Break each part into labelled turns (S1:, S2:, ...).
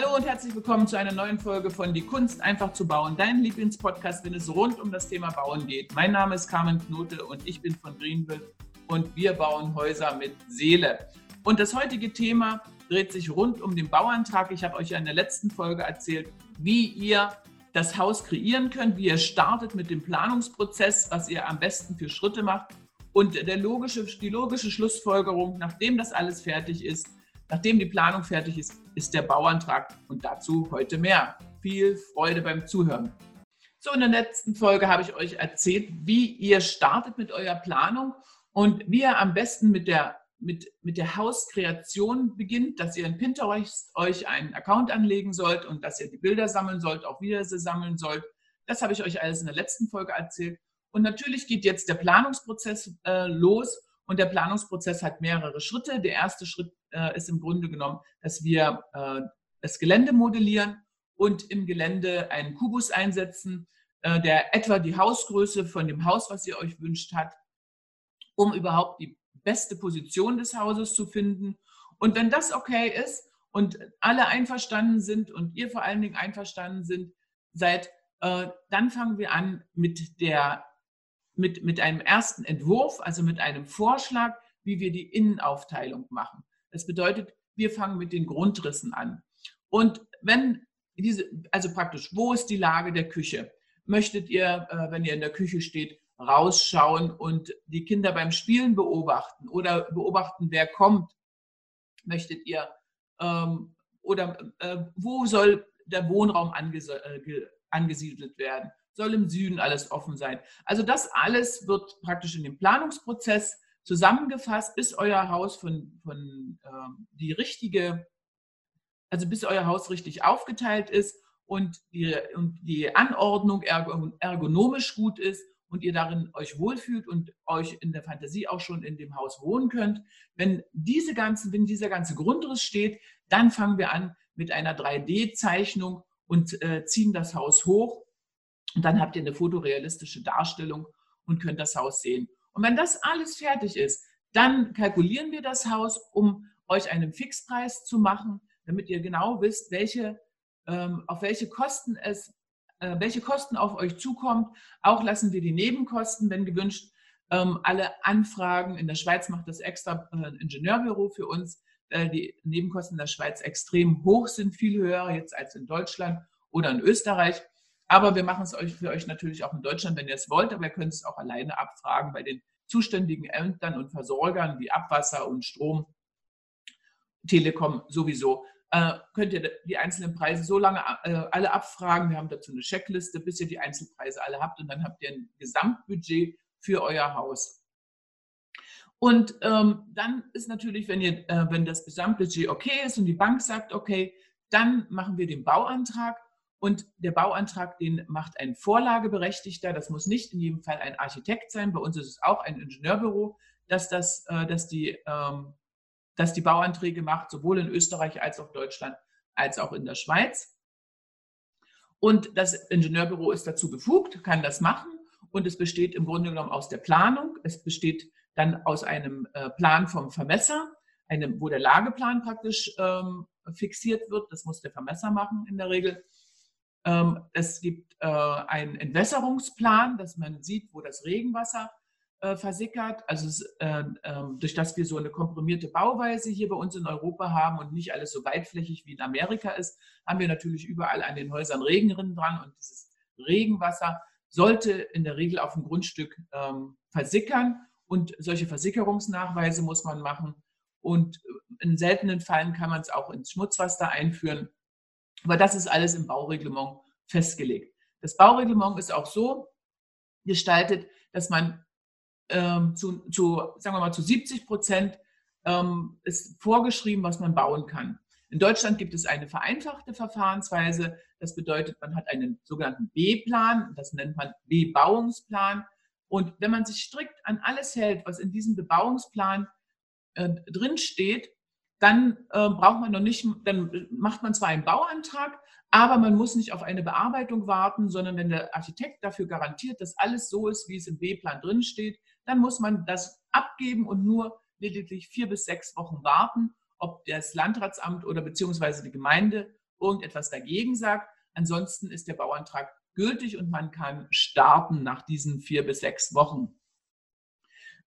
S1: Hallo und herzlich willkommen zu einer neuen Folge von Die Kunst einfach zu bauen, dein Lieblingspodcast, wenn es rund um das Thema Bauen geht. Mein Name ist Carmen Knote und ich bin von Greenville und wir bauen Häuser mit Seele. Und das heutige Thema dreht sich rund um den Bauantrag. Ich habe euch ja in der letzten Folge erzählt, wie ihr das Haus kreieren könnt, wie ihr startet mit dem Planungsprozess, was ihr am besten für Schritte macht. Und der logische, die logische Schlussfolgerung, nachdem das alles fertig ist, nachdem die Planung fertig ist, ist der Bauantrag. Und dazu heute mehr. Viel Freude beim Zuhören. So, in der letzten Folge habe ich euch erzählt, wie ihr startet mit eurer Planung und wie ihr am besten mit der, mit, mit der Hauskreation beginnt, dass ihr in Pinterest euch einen Account anlegen sollt und dass ihr die Bilder sammeln sollt, auch wieder sie sammeln sollt. Das habe ich euch alles in der letzten Folge erzählt. Und natürlich geht jetzt der Planungsprozess äh, los und der Planungsprozess hat mehrere Schritte. Der erste Schritt äh, ist im Grunde genommen, dass wir äh, das Gelände modellieren und im Gelände einen Kubus einsetzen, äh, der etwa die Hausgröße von dem Haus, was ihr euch wünscht, hat, um überhaupt die beste Position des Hauses zu finden. Und wenn das okay ist und alle einverstanden sind und ihr vor allen Dingen einverstanden sind, seid, äh, dann fangen wir an mit der mit, mit einem ersten Entwurf, also mit einem Vorschlag, wie wir die Innenaufteilung machen. Das bedeutet, wir fangen mit den Grundrissen an. Und wenn diese, also praktisch, wo ist die Lage der Küche? Möchtet ihr, äh, wenn ihr in der Küche steht, rausschauen und die Kinder beim Spielen beobachten oder beobachten, wer kommt? Möchtet ihr, ähm, oder äh, wo soll der Wohnraum äh, angesiedelt werden? soll im Süden alles offen sein. Also das alles wird praktisch in dem Planungsprozess zusammengefasst, bis euer Haus von, von äh, die richtige, also bis euer Haus richtig aufgeteilt ist und die, und die Anordnung ergonomisch gut ist und ihr darin euch wohlfühlt und euch in der Fantasie auch schon in dem Haus wohnen könnt. Wenn diese ganzen, wenn dieser ganze Grundriss steht, dann fangen wir an mit einer 3D-Zeichnung und äh, ziehen das Haus hoch und dann habt ihr eine fotorealistische Darstellung und könnt das Haus sehen. Und wenn das alles fertig ist, dann kalkulieren wir das Haus, um euch einen Fixpreis zu machen, damit ihr genau wisst, welche, ähm, auf welche Kosten es, äh, welche Kosten auf euch zukommt. Auch lassen wir die Nebenkosten, wenn gewünscht, ähm, alle Anfragen. In der Schweiz macht das extra ein äh, Ingenieurbüro für uns. Äh, die Nebenkosten in der Schweiz extrem hoch sind, viel höher jetzt als in Deutschland oder in Österreich. Aber wir machen es euch für euch natürlich auch in Deutschland, wenn ihr es wollt, aber ihr könnt es auch alleine abfragen bei den zuständigen Ämtern und Versorgern wie Abwasser und Strom, Telekom sowieso. Äh, könnt ihr die einzelnen Preise so lange äh, alle abfragen. Wir haben dazu eine Checkliste, bis ihr die Einzelpreise alle habt und dann habt ihr ein Gesamtbudget für euer Haus. Und ähm, dann ist natürlich, wenn, ihr, äh, wenn das Gesamtbudget okay ist und die Bank sagt, okay, dann machen wir den Bauantrag und der Bauantrag, den macht ein Vorlageberechtigter. Das muss nicht in jedem Fall ein Architekt sein. Bei uns ist es auch ein Ingenieurbüro, das, das, äh, das, die, ähm, das die Bauanträge macht, sowohl in Österreich als auch Deutschland als auch in der Schweiz. Und das Ingenieurbüro ist dazu befugt, kann das machen. Und es besteht im Grunde genommen aus der Planung. Es besteht dann aus einem äh, Plan vom Vermesser, einem, wo der Lageplan praktisch ähm, fixiert wird. Das muss der Vermesser machen in der Regel. Ähm, es gibt äh, einen Entwässerungsplan, dass man sieht, wo das Regenwasser äh, versickert. Also äh, ähm, durch das wir so eine komprimierte Bauweise hier bei uns in Europa haben und nicht alles so weitflächig wie in Amerika ist, haben wir natürlich überall an den Häusern Regenrinnen dran und dieses Regenwasser sollte in der Regel auf dem Grundstück ähm, versickern und solche Versickerungsnachweise muss man machen. Und in seltenen Fällen kann man es auch ins Schmutzwasser einführen. Aber das ist alles im Baureglement festgelegt. Das Baureglement ist auch so gestaltet, dass man ähm, zu, zu, sagen wir mal, zu 70 Prozent ähm, ist vorgeschrieben, was man bauen kann. In Deutschland gibt es eine vereinfachte Verfahrensweise. Das bedeutet, man hat einen sogenannten B-Plan, das nennt man Bebauungsplan. Und wenn man sich strikt an alles hält, was in diesem Bebauungsplan äh, drinsteht, dann äh, braucht man noch nicht, dann macht man zwar einen Bauantrag, aber man muss nicht auf eine Bearbeitung warten, sondern wenn der Architekt dafür garantiert, dass alles so ist, wie es im B-Plan drin steht, dann muss man das abgeben und nur lediglich vier bis sechs Wochen warten, ob das Landratsamt oder beziehungsweise die Gemeinde irgendetwas dagegen sagt. Ansonsten ist der Bauantrag gültig und man kann starten nach diesen vier bis sechs Wochen.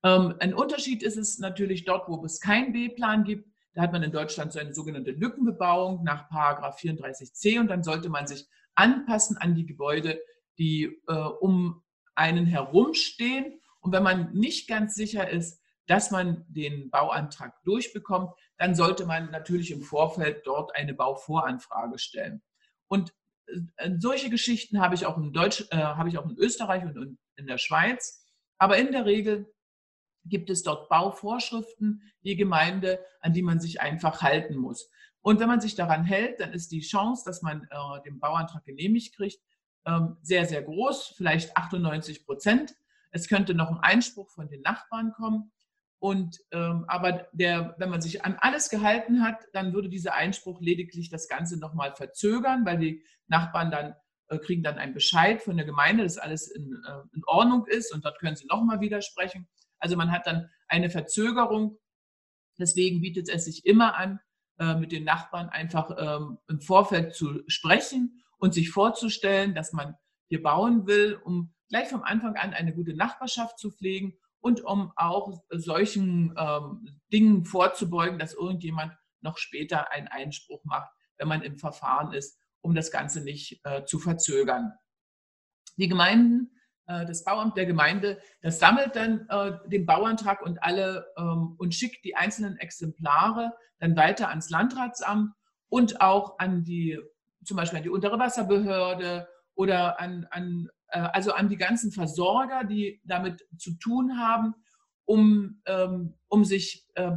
S1: Ähm, ein Unterschied ist es natürlich dort, wo es keinen B-Plan gibt. Da hat man in Deutschland so eine sogenannte Lückenbebauung nach Paragraph 34c und dann sollte man sich anpassen an die Gebäude, die äh, um einen herumstehen. Und wenn man nicht ganz sicher ist, dass man den Bauantrag durchbekommt, dann sollte man natürlich im Vorfeld dort eine Bauvoranfrage stellen. Und solche Geschichten habe ich auch in Deutsch, äh, habe ich auch in Österreich und in der Schweiz. Aber in der Regel gibt es dort Bauvorschriften, die Gemeinde, an die man sich einfach halten muss. Und wenn man sich daran hält, dann ist die Chance, dass man äh, den Bauantrag genehmigt kriegt, ähm, sehr, sehr groß, vielleicht 98 Prozent. Es könnte noch ein Einspruch von den Nachbarn kommen. Und ähm, aber der, wenn man sich an alles gehalten hat, dann würde dieser Einspruch lediglich das Ganze nochmal verzögern, weil die Nachbarn dann äh, kriegen dann einen Bescheid von der Gemeinde, dass alles in, äh, in Ordnung ist und dort können sie nochmal widersprechen. Also man hat dann eine Verzögerung. Deswegen bietet es sich immer an, äh, mit den Nachbarn einfach ähm, im Vorfeld zu sprechen und sich vorzustellen, dass man hier bauen will, um gleich vom Anfang an eine gute Nachbarschaft zu pflegen und um auch solchen ähm, Dingen vorzubeugen, dass irgendjemand noch später einen Einspruch macht, wenn man im Verfahren ist, um das Ganze nicht äh, zu verzögern. Die Gemeinden, äh, das Bauamt der Gemeinde, das sammelt dann äh, den Bauantrag und alle ähm, und schickt die einzelnen Exemplare dann weiter ans Landratsamt und auch an die, zum Beispiel an die untere Wasserbehörde oder an, an also an die ganzen Versorger, die damit zu tun haben, um, ähm, um sich äh,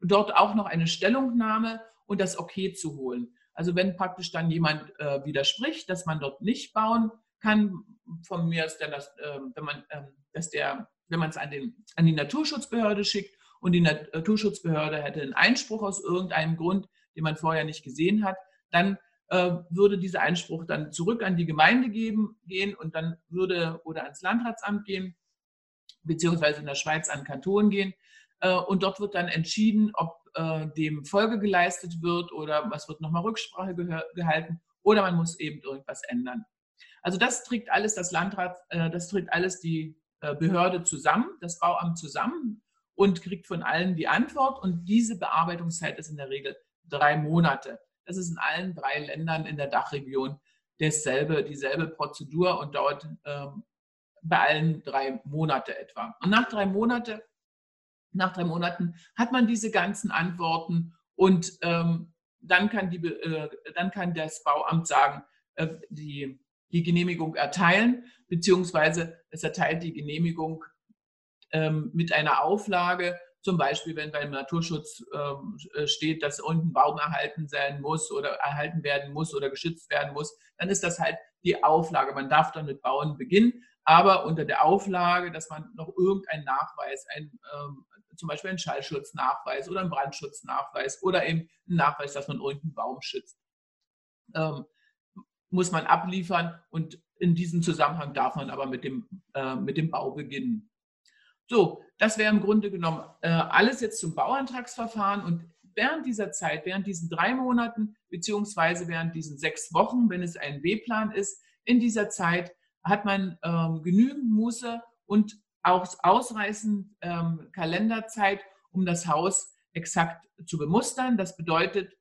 S1: dort auch noch eine Stellungnahme und das Okay zu holen. Also wenn praktisch dann jemand äh, widerspricht, dass man dort nicht bauen kann, von mir ist dann das, äh, wenn man, äh, dass der, wenn man es an, den, an die Naturschutzbehörde schickt und die Naturschutzbehörde hätte einen Einspruch aus irgendeinem Grund, den man vorher nicht gesehen hat, dann äh, würde dieser Einspruch dann zurück an die Gemeinde geben, gehen und dann würde oder ans Landratsamt gehen, beziehungsweise in der Schweiz an Kanton gehen. Äh, und dort wird dann entschieden, ob äh, dem Folge geleistet wird oder was wird nochmal Rücksprache gehalten oder man muss eben irgendwas ändern. Also das trägt alles das Landrat, das trägt alles die Behörde zusammen, das Bauamt zusammen und kriegt von allen die Antwort. Und diese Bearbeitungszeit ist in der Regel drei Monate. Das ist in allen drei Ländern in der Dachregion dasselbe, dieselbe Prozedur und dauert ähm, bei allen drei Monate etwa. Und nach drei Monate, nach drei Monaten hat man diese ganzen Antworten und ähm, dann, kann die, äh, dann kann das Bauamt sagen, äh, die, die Genehmigung erteilen, beziehungsweise es erteilt die Genehmigung ähm, mit einer Auflage, zum Beispiel, wenn beim Naturschutz ähm, äh, steht, dass unten Baum erhalten sein muss oder erhalten werden muss oder geschützt werden muss, dann ist das halt die Auflage. Man darf dann mit Bauen beginnen, aber unter der Auflage, dass man noch irgendeinen Nachweis, ein, ähm, zum Beispiel einen Schallschutznachweis oder einen Brandschutznachweis oder eben einen Nachweis, dass man irgendeinen Baum schützt, ähm, muss man abliefern und in diesem Zusammenhang darf man aber mit dem, äh, mit dem Bau beginnen. So, das wäre im Grunde genommen äh, alles jetzt zum Bauantragsverfahren und während dieser Zeit, während diesen drei Monaten beziehungsweise während diesen sechs Wochen, wenn es ein B-Plan ist, in dieser Zeit hat man ähm, genügend Muße und auch ausreichend ähm, Kalenderzeit, um das Haus exakt zu bemustern. Das bedeutet,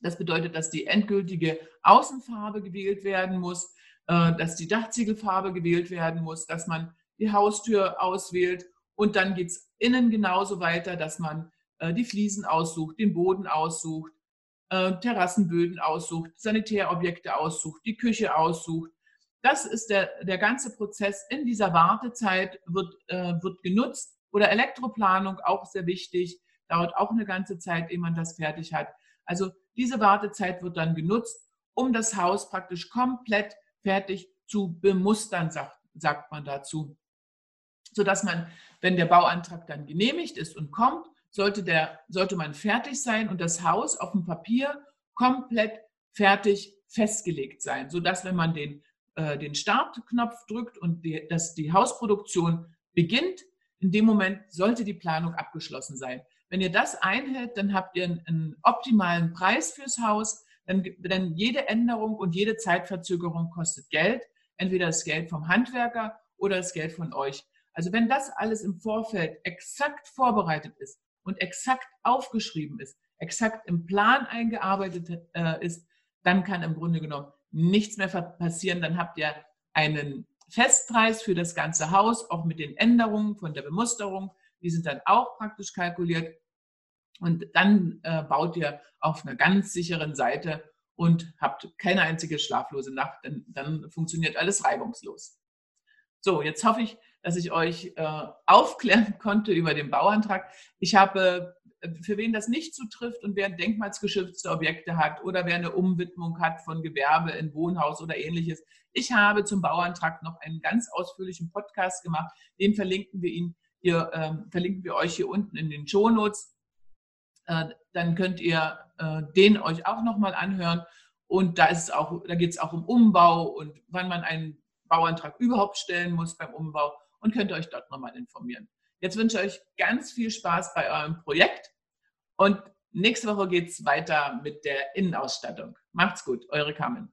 S1: das bedeutet, dass die endgültige Außenfarbe gewählt werden muss, äh, dass die Dachziegelfarbe gewählt werden muss, dass man die Haustür auswählt und dann geht es innen genauso weiter, dass man äh, die Fliesen aussucht, den Boden aussucht, äh, Terrassenböden aussucht, Sanitärobjekte aussucht, die Küche aussucht. Das ist der, der ganze Prozess. In dieser Wartezeit wird, äh, wird genutzt oder Elektroplanung auch sehr wichtig. Dauert auch eine ganze Zeit, ehe man das fertig hat. Also diese Wartezeit wird dann genutzt, um das Haus praktisch komplett fertig zu bemustern, sagt, sagt man dazu sodass man, wenn der Bauantrag dann genehmigt ist und kommt, sollte, der, sollte man fertig sein und das Haus auf dem Papier komplett fertig festgelegt sein, sodass, wenn man den, äh, den Startknopf drückt und die, dass die Hausproduktion beginnt, in dem Moment sollte die Planung abgeschlossen sein. Wenn ihr das einhält, dann habt ihr einen, einen optimalen Preis fürs Haus, Denn, denn jede Änderung und jede Zeitverzögerung kostet Geld, entweder das Geld vom Handwerker oder das Geld von euch. Also wenn das alles im Vorfeld exakt vorbereitet ist und exakt aufgeschrieben ist, exakt im Plan eingearbeitet äh, ist, dann kann im Grunde genommen nichts mehr passieren. Dann habt ihr einen Festpreis für das ganze Haus, auch mit den Änderungen von der Bemusterung. Die sind dann auch praktisch kalkuliert. Und dann äh, baut ihr auf einer ganz sicheren Seite und habt keine einzige schlaflose Nacht, denn dann funktioniert alles reibungslos. So, jetzt hoffe ich, dass ich euch äh, aufklären konnte über den Bauantrag. Ich habe, äh, für wen das nicht zutrifft und wer denkmalsgeschützte Objekte hat oder wer eine Umwidmung hat von Gewerbe in Wohnhaus oder ähnliches, ich habe zum Bauantrag noch einen ganz ausführlichen Podcast gemacht. Den verlinken wir Ihnen hier, äh, verlinken wir euch hier unten in den Shownotes. Äh, dann könnt ihr äh, den euch auch nochmal anhören. Und da, da geht es auch um Umbau und wann man einen Bauantrag überhaupt stellen muss beim Umbau und könnt euch dort nochmal informieren. Jetzt wünsche ich euch ganz viel Spaß bei eurem Projekt und nächste Woche geht es weiter mit der Innenausstattung. Macht's gut, eure Carmen.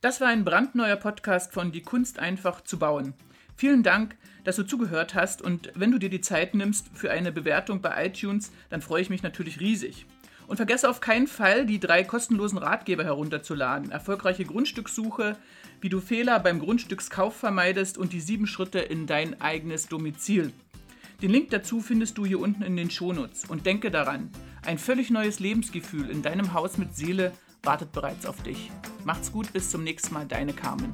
S2: Das war ein brandneuer Podcast von Die Kunst einfach zu bauen. Vielen Dank, dass du zugehört hast und wenn du dir die Zeit nimmst für eine Bewertung bei iTunes, dann freue ich mich natürlich riesig. Und vergesse auf keinen Fall, die drei kostenlosen Ratgeber herunterzuladen. Erfolgreiche Grundstückssuche, wie du Fehler beim Grundstückskauf vermeidest und die sieben Schritte in dein eigenes Domizil. Den Link dazu findest du hier unten in den Shownotes. Und denke daran, ein völlig neues Lebensgefühl in deinem Haus mit Seele wartet bereits auf dich. Macht's gut, bis zum nächsten Mal, deine Carmen.